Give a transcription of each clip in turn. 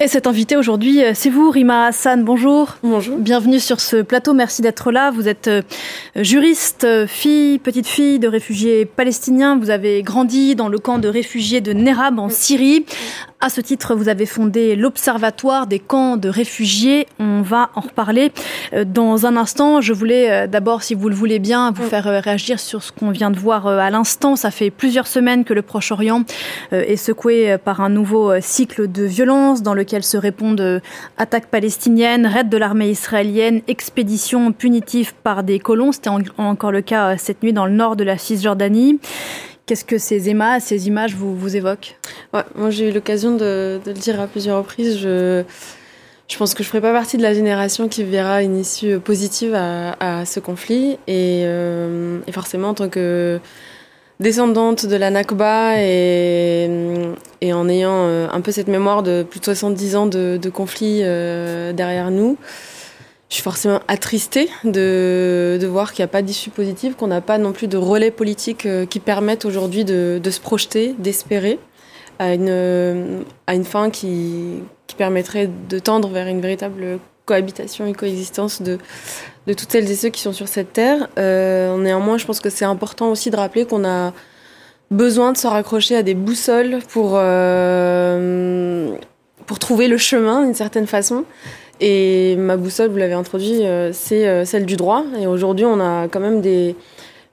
Et cet invité aujourd'hui, euh, c'est vous, Rima Hassan. Bonjour. Bonjour. Bienvenue sur ce plateau. Merci d'être là. Vous êtes euh, juriste, euh, fille, petite fille de réfugiés palestiniens. Vous avez grandi dans le camp de réfugiés de Nerab en Syrie. À ce titre, vous avez fondé l'Observatoire des camps de réfugiés. On va en reparler dans un instant. Je voulais d'abord, si vous le voulez bien, vous faire réagir sur ce qu'on vient de voir à l'instant. Ça fait plusieurs semaines que le Proche-Orient est secoué par un nouveau cycle de violence dans le qu'elles se répondent attaques palestiniennes, raids de l'armée israélienne, expéditions punitives par des colons. C'était encore le cas euh, cette nuit dans le nord de la Cisjordanie. Qu'est-ce que ces images, ces images vous, évoquent? Moi, j'ai eu l'occasion de, le dire à plusieurs reprises. Je, pense que je ne ferai pas partie de la génération qui verra une issue positive à, ce conflit. Et, euh, et, forcément, en tant que descendante de la Nakba et, et en ayant euh, un peu cette mémoire de plus de 70 ans de, de conflit euh, derrière nous, je suis forcément attristée de, voir qu'il n'y a pas d'issue positive, qu'on n'a pas non plus de relais politique euh, qui permettent aujourd'hui de, se projeter, d'espérer à une, à une fin qui, qui permettrait de tendre vers une véritable cohabitation et coexistence de, de toutes celles et ceux qui sont sur cette terre. Euh, néanmoins, je pense que c'est important aussi de rappeler qu'on a besoin de se raccrocher à des boussoles pour, euh, pour trouver le chemin d'une certaine façon. Et ma boussole, vous l'avez introduit, euh, c'est euh, celle du droit. Et aujourd'hui, on a quand même des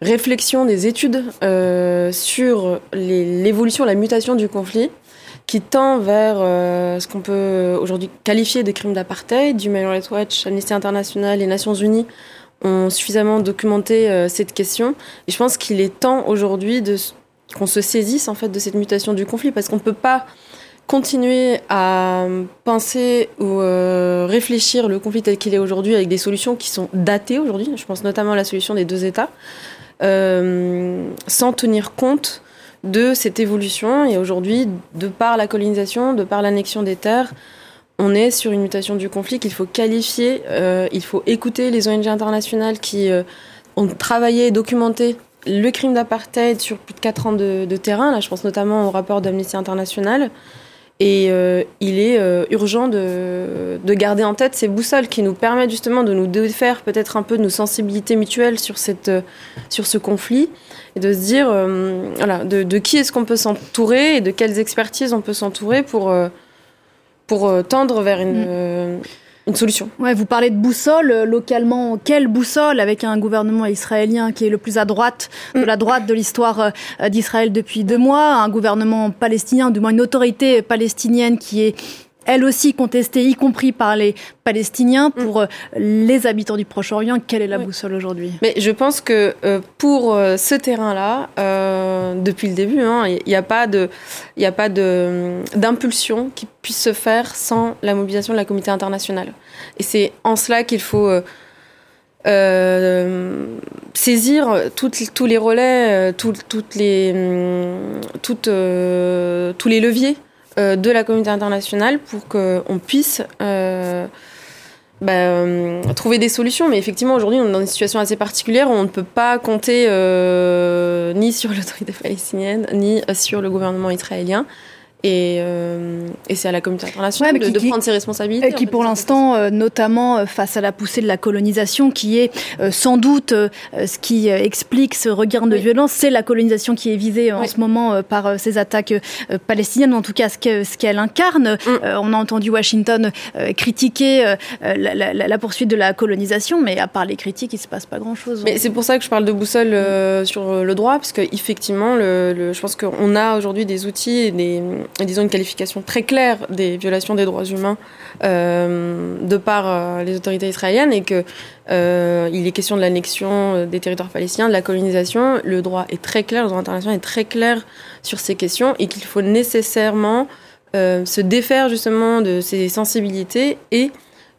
réflexions, des études euh, sur l'évolution, la mutation du conflit qui tend vers ce qu'on peut aujourd'hui qualifier de crimes d'apartheid. Human Rights Watch, Amnesty International, les Nations Unies ont suffisamment documenté cette question. Et je pense qu'il est temps aujourd'hui qu'on se saisisse en fait de cette mutation du conflit parce qu'on ne peut pas continuer à penser ou euh, réfléchir le conflit tel qu'il est aujourd'hui avec des solutions qui sont datées aujourd'hui. Je pense notamment à la solution des deux États, sans tenir compte de cette évolution. Et aujourd'hui, de par la colonisation, de par l'annexion des terres, on est sur une mutation du conflit qu'il faut qualifier. Euh, il faut écouter les ONG internationales qui euh, ont travaillé et documenté le crime d'apartheid sur plus de 4 ans de, de, terrain. Là, je pense notamment au rapport d'Amnesty International. Et euh, il est euh, urgent de, de, garder en tête ces boussoles qui nous permettent justement de nous défaire peut-être un peu de nos sensibilités mutuelles sur, cette, euh, sur ce conflit et de se dire euh, voilà, de, de qui est-ce qu'on peut s'entourer et de quelles expertises on peut s'entourer pour, euh, pour tendre vers une. Mm une solution. Ouais, vous parlez de boussole euh, localement. Quelle boussole avec un gouvernement israélien qui est le plus à droite de la droite de l'histoire euh, d'Israël depuis deux mois, un gouvernement palestinien, du moins une autorité palestinienne qui est elle aussi contestée, y compris par les Palestiniens, mm. pour euh, les habitants du Proche-Orient. Quelle est la oui. boussole aujourd'hui? Mais je pense que euh, pour euh, ce terrain-là, euh, depuis le début, il hein, n'y a pas de, il a pas de d'impulsion qui puisse se faire sans la mobilisation de la communauté internationale. Et c'est en cela qu'il faut euh, saisir toutes, tous les relais, tout, toutes les, toutes, euh, tous les leviers de la communauté internationale pour qu'on puisse euh, bah, euh, trouver des solutions. Mais effectivement, aujourd'hui, on est dans une situation assez particulière où on ne peut pas compter euh, ni sur l'autorité palestinienne, ni sur le gouvernement israélien. Et, euh, et c'est à la communauté internationale ouais, de, de, prendre ses responsabilités. Qui, pour l'instant, euh, notamment euh, face à la poussée de la colonisation, qui est euh, sans doute euh, ce qui euh, explique ce regain de oui. violence, c'est la colonisation qui est visée en oui. ce moment par ces attaques palestiniennes, en tout cas ce qu'elle ce qu incarne. Mm. on a entendu Washington critiquer la, la, la, poursuite de la colonisation, mais à part les critiques, il ne se passe pas grand-chose. Mais c'est pour ça que je parle de boussole sur le droit, parce qu'effectivement, le, le, je pense qu'on a aujourd'hui des outils et des disons une qualification très claire des violations des droits humains euh, de par euh, les autorités israéliennes et que euh, il est question de l'annexion des territoires palestiniens, de la colonisation. Le droit est très clair, le droit international est très clair sur ces questions et qu'il faut nécessairement se défaire justement de ces sensibilités et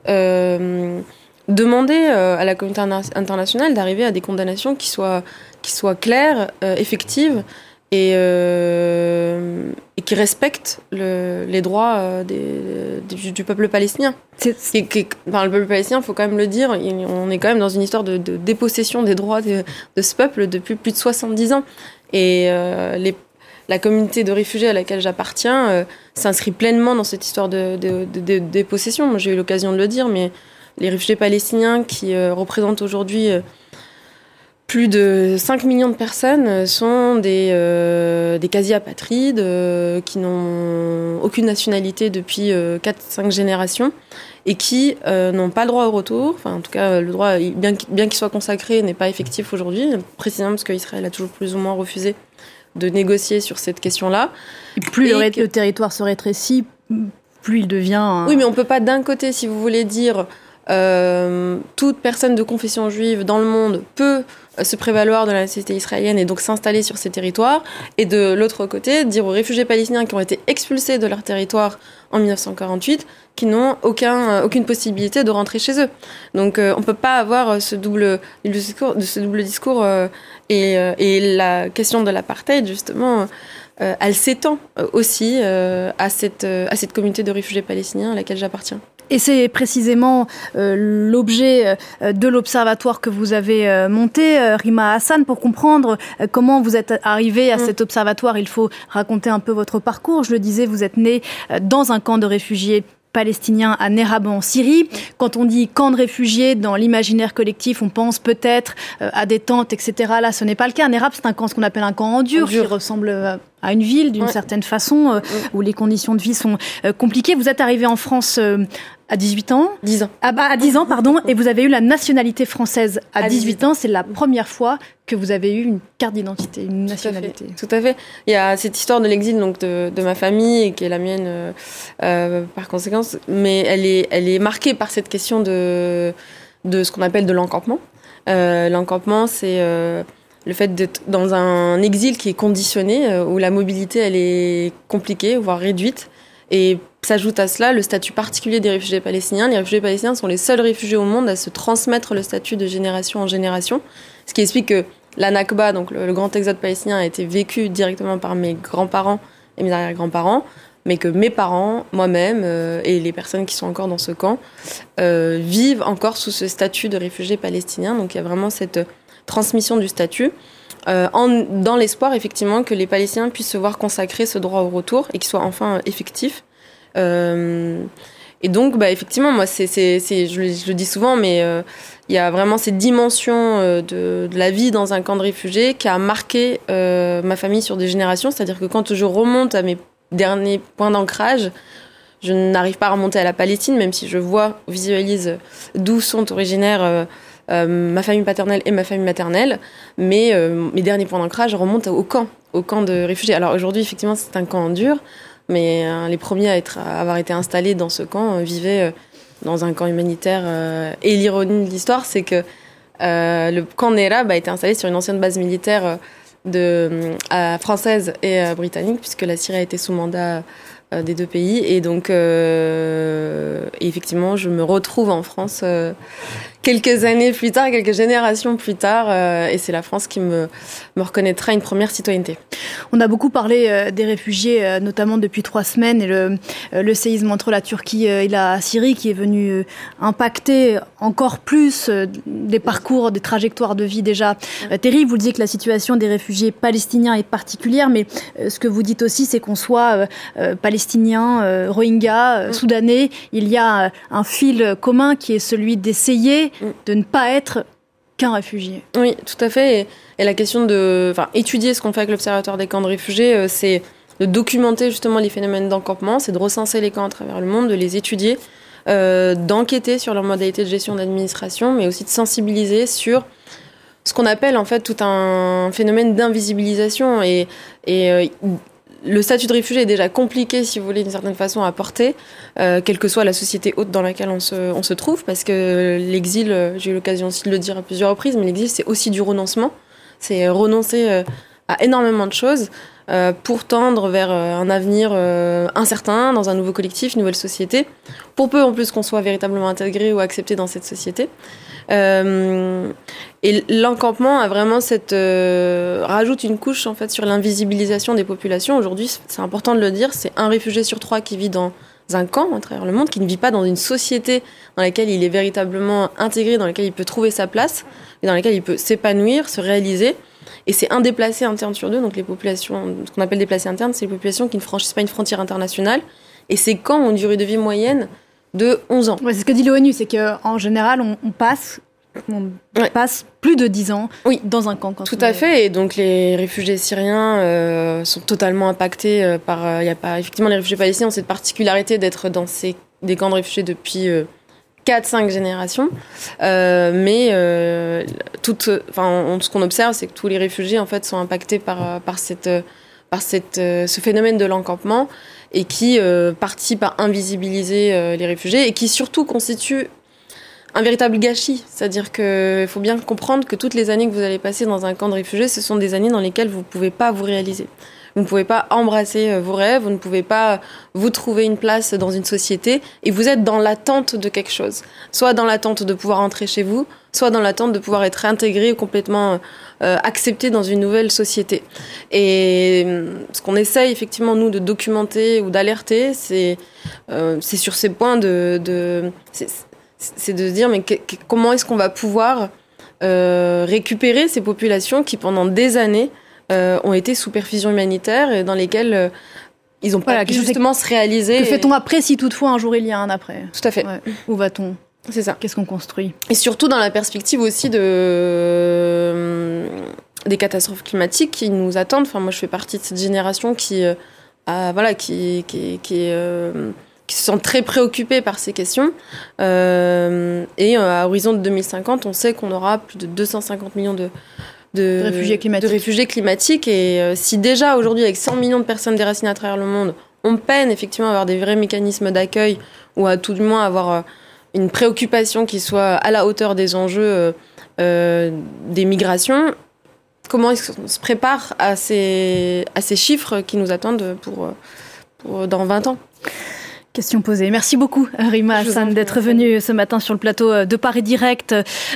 demander à la communauté internationale d'arriver à des condamnations qui soient, qui soient claires, effectives et, euh, et qui respecte le, les droits euh, des, du, du, peuple palestinien. Et, qui, enfin, le peuple palestinien, il faut quand même le dire, on est quand même dans une histoire de, de dépossession des droits de, de, ce peuple depuis plus de 70 ans. Et euh, les, la communauté de réfugiés à laquelle j'appartiens s'inscrit pleinement dans cette histoire de, possessions. J'ai eu l'occasion de le dire, mais les réfugiés palestiniens qui représentent aujourd'hui plus de 5 millions de personnes sont des, euh, des quasi-apatrides euh, qui n'ont aucune nationalité depuis 4-5 euh, générations et qui n'ont pas le droit au retour. Enfin, en tout cas, le droit, bien qu'il soit consacré, n'est pas effectif aujourd'hui, précisément parce qu'Israël a toujours plus ou moins refusé de négocier sur cette question-là. Et plus le, territoire se rétrécit, plus il devient... Oui, mais on peut pas d'un côté, si vous voulez dire... toute personne de confession juive dans le monde peut se prévaloir de la société israélienne et donc s'installer sur ces territoires. Et de l'autre côté, dire aux réfugiés palestiniens qui ont été expulsés de leur territoire en 1948 qu'ils n'ont aucun, euh, aucune possibilité de rentrer chez eux. Donc euh, on ne peut pas avoir ce double discours, euh, et, et, la question de l'apartheid, justement, elle s'étend aussi à, cette, à cette communauté de réfugiés palestiniens à laquelle j'appartiens. Et c'est précisément euh, l'objet euh, de l'observatoire que vous avez euh, monté, Rima Hassan, pour comprendre comment vous êtes arrivé à mm. cet observatoire. Il faut raconter un peu votre parcours. Je le disais, vous êtes né dans un camp de réfugiés palestiniens à Nerab en Syrie. Quand on dit camp de réfugiés dans l'imaginaire collectif, on pense peut-être à des tentes, etc. Là, ce n'est pas le cas. Nerab, c'est un camp, ce qu'on appelle un camp en dur, qui ressemble à une ville d'une certaine façon, mm. où les conditions de vie sont compliquées. Vous êtes arrivé en France à 18 ans 10 ans. Ah bah, à 10 ans, pardon. Et vous avez eu la nationalité française à, 18, ans. C'est la première fois que vous avez eu une carte d'identité, une nationalité. Tout à, fait. Il y a cette histoire de l'exil donc de, de, ma famille et qui est la mienne euh, euh, par conséquence, mais elle est, elle est marquée par cette question de, de ce qu'on appelle de l'encampement. Euh, l'encampement, c'est euh, le fait d'être dans un exil qui est conditionné, euh, où la mobilité elle est compliquée, voire réduite. Et S'ajoute à cela le statut particulier des réfugiés palestiniens. Les réfugiés palestiniens sont les seuls réfugiés au monde à se transmettre le statut de génération en génération, ce qui explique que la Nakba, donc le, grand exode palestinien, a été vécu directement par mes grands-parents et mes arrière-grands-parents, mais que mes parents, moi-même euh, et les personnes qui sont encore dans ce camp euh, vivent encore sous ce statut de réfugiés palestiniens. Donc il y a vraiment cette transmission du statut. Euh, dans l'espoir effectivement que les Palestiniens puissent se voir consacrer ce droit au retour et qu'il soit enfin effectif. Euh, et donc, bah, effectivement, moi, je, le dis souvent, mais euh, il y a vraiment cette dimension euh, de, de, la vie dans un camp de réfugiés qui a marqué ma famille sur des générations. C'est-à-dire que quand je remonte à mes derniers points d'ancrage, je n'arrive pas à remonter à la Palestine, même si je vois, visualise d'où sont originaires ma famille paternelle et ma famille maternelle. Mais mes derniers points d'ancrage remontent au camp, au camp de réfugiés. Alors aujourd'hui, effectivement, c'est un camp dur. Mais euh, les premiers à, avoir été installés dans ce camp euh, vivaient euh, dans un camp humanitaire. et l'ironie de l'histoire, c'est que le camp Nerab a été installé sur une ancienne base militaire française et britannique, puisque la Syrie a été sous mandat des deux pays. Et donc, effectivement, je me retrouve en France quelques années plus tard, quelques générations plus tard, euh, et c'est la France qui me, me reconnaîtra une première citoyenneté. On a beaucoup parlé euh, des réfugiés, euh, notamment depuis trois semaines, et le, le séisme entre la Turquie et la Syrie qui est venu impacter encore plus des parcours, des trajectoires de vie déjà terribles. Vous disiez que la situation des réfugiés palestiniens est particulière, mais ce que vous dites aussi, c'est qu'on soit palestinien, rohingya, soudanais, il y a un fil commun qui est celui d'essayer de ne pas être qu'un réfugié. Oui, tout à fait. Et, la question de enfin, étudier ce qu'on fait avec l'Observatoire des camps de réfugiés, euh, c'est de documenter justement les phénomènes d'encampement, c'est de recenser les camps à travers le monde, de les étudier, euh, d'enquêter sur leurs modalités de gestion d'administration, mais aussi de sensibiliser sur ce qu'on appelle en fait tout un phénomène d'invisibilisation et, et euh, le statut de réfugié est déjà compliqué, si vous voulez, d'une certaine façon, à porter, euh, quelle que soit la société haute dans laquelle on se, on se trouve, parce que l'exil, euh, j'ai eu l'occasion aussi de le dire à plusieurs reprises, mais l'exil, c'est aussi du renoncement. C'est renoncer euh, à énormément de choses euh, pour tendre vers un avenir incertain, dans un nouveau collectif, une nouvelle société, pour peu en plus qu'on soit véritablement intégré ou accepté dans cette société. Euh, et l'encampement a vraiment cette euh, rajoute une couche en fait sur l'invisibilisation des populations. Aujourd'hui, c'est important de le dire, c'est un réfugié sur trois qui vit dans un camp à travers le monde, qui ne vit pas dans une société dans laquelle il est véritablement intégré, dans laquelle il peut trouver sa place, et dans laquelle il peut s'épanouir, se réaliser. Et c'est un déplacé interne sur deux. Donc les populations, ce qu'on appelle déplacés internes, c'est les populations qui ne franchissent pas une frontière internationale. Et ces camps ont une durée de vie moyenne de 11 ans. c'est ce que dit l'ONU, c'est qu'en général, on, passe on passe plus de 10 ans oui. dans un camp. Tout à fait. Et donc les réfugiés syriens euh, sont totalement impactés euh, par. Il euh, y a pas effectivement les réfugiés palestiniens ont cette particularité d'être dans ces des camps de réfugiés depuis 4-5 générations. mais tout, enfin, ce qu'on observe, c'est que tous les réfugiés en fait sont impactés par par cette par cette, ce phénomène de l'encampement et qui euh, participe à invisibiliser euh, les réfugiés et qui surtout constitue un véritable gâchis. C'est-à-dire qu'il faut bien comprendre que toutes les années que vous allez passer dans un camp de réfugiés, ce sont des années dans lesquelles vous ne pouvez pas vous réaliser. Vous ne pouvez pas embrasser euh, vos rêves, vous ne pouvez pas vous trouver une place dans une société et vous êtes dans l'attente de quelque chose. Soit dans l'attente de pouvoir entrer chez vous, soit dans l'attente de pouvoir être intégré complètement euh, accepté dans une nouvelle société. Et euh, ce qu'on essaye effectivement nous de documenter ou d'alerter, c'est c'est sur ces points de, de c'est de se dire mais comment est-ce qu'on va pouvoir récupérer ces populations qui pendant des années ont été sous perfusion humanitaire et dans lesquelles ils ont pas pu justement se réaliser. Que fait-on après si toutefois un jour il y a un après? Tout à fait. Où va-t-on? C'est ça. Qu'est-ce qu'on construit? Et surtout dans la perspective aussi de euh, des catastrophes climatiques qui nous attendent. Enfin, moi, je fais partie de cette génération qui, euh, voilà, qui, qui, qui, euh, qui, se sent très préoccupée par ces questions. et à horizon de 2050, on sait qu'on aura plus de 250 millions de, de, réfugiés climatiques. De réfugiés climatiques. Et si déjà aujourd'hui, avec 100 millions de personnes déracinées à travers le monde, on peine effectivement à avoir des vrais mécanismes d'accueil ou à tout du moins avoir une préoccupation qui soit à la hauteur des enjeux euh, euh, des migrations, comment est-ce qu'on se prépare à ces, à ces chiffres qui nous attendent pour, pour dans 20 ans? Question posée. Merci beaucoup, Rima Hassan, d'être venue ce matin sur le plateau euh, de Paris Direct,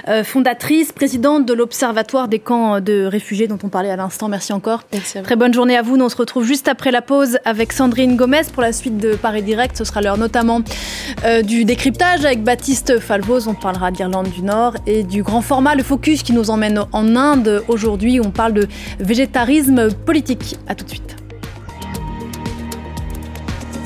euh, fondatrice, présidente de l'Observatoire des camps de réfugiés dont on parlait à l'instant. Merci encore. Très bonne journée à vous. Nous, on se retrouve juste après la pause avec Sandrine Gomez pour la suite de Paris Direct. Ce sera l'heure notamment euh, du décryptage avec Baptiste Falvose. On parlera d'Irlande du Nord et du grand format, le Focus, qui nous emmène en Inde. Aujourd'hui, on parle de végétarisme politique. À tout de suite.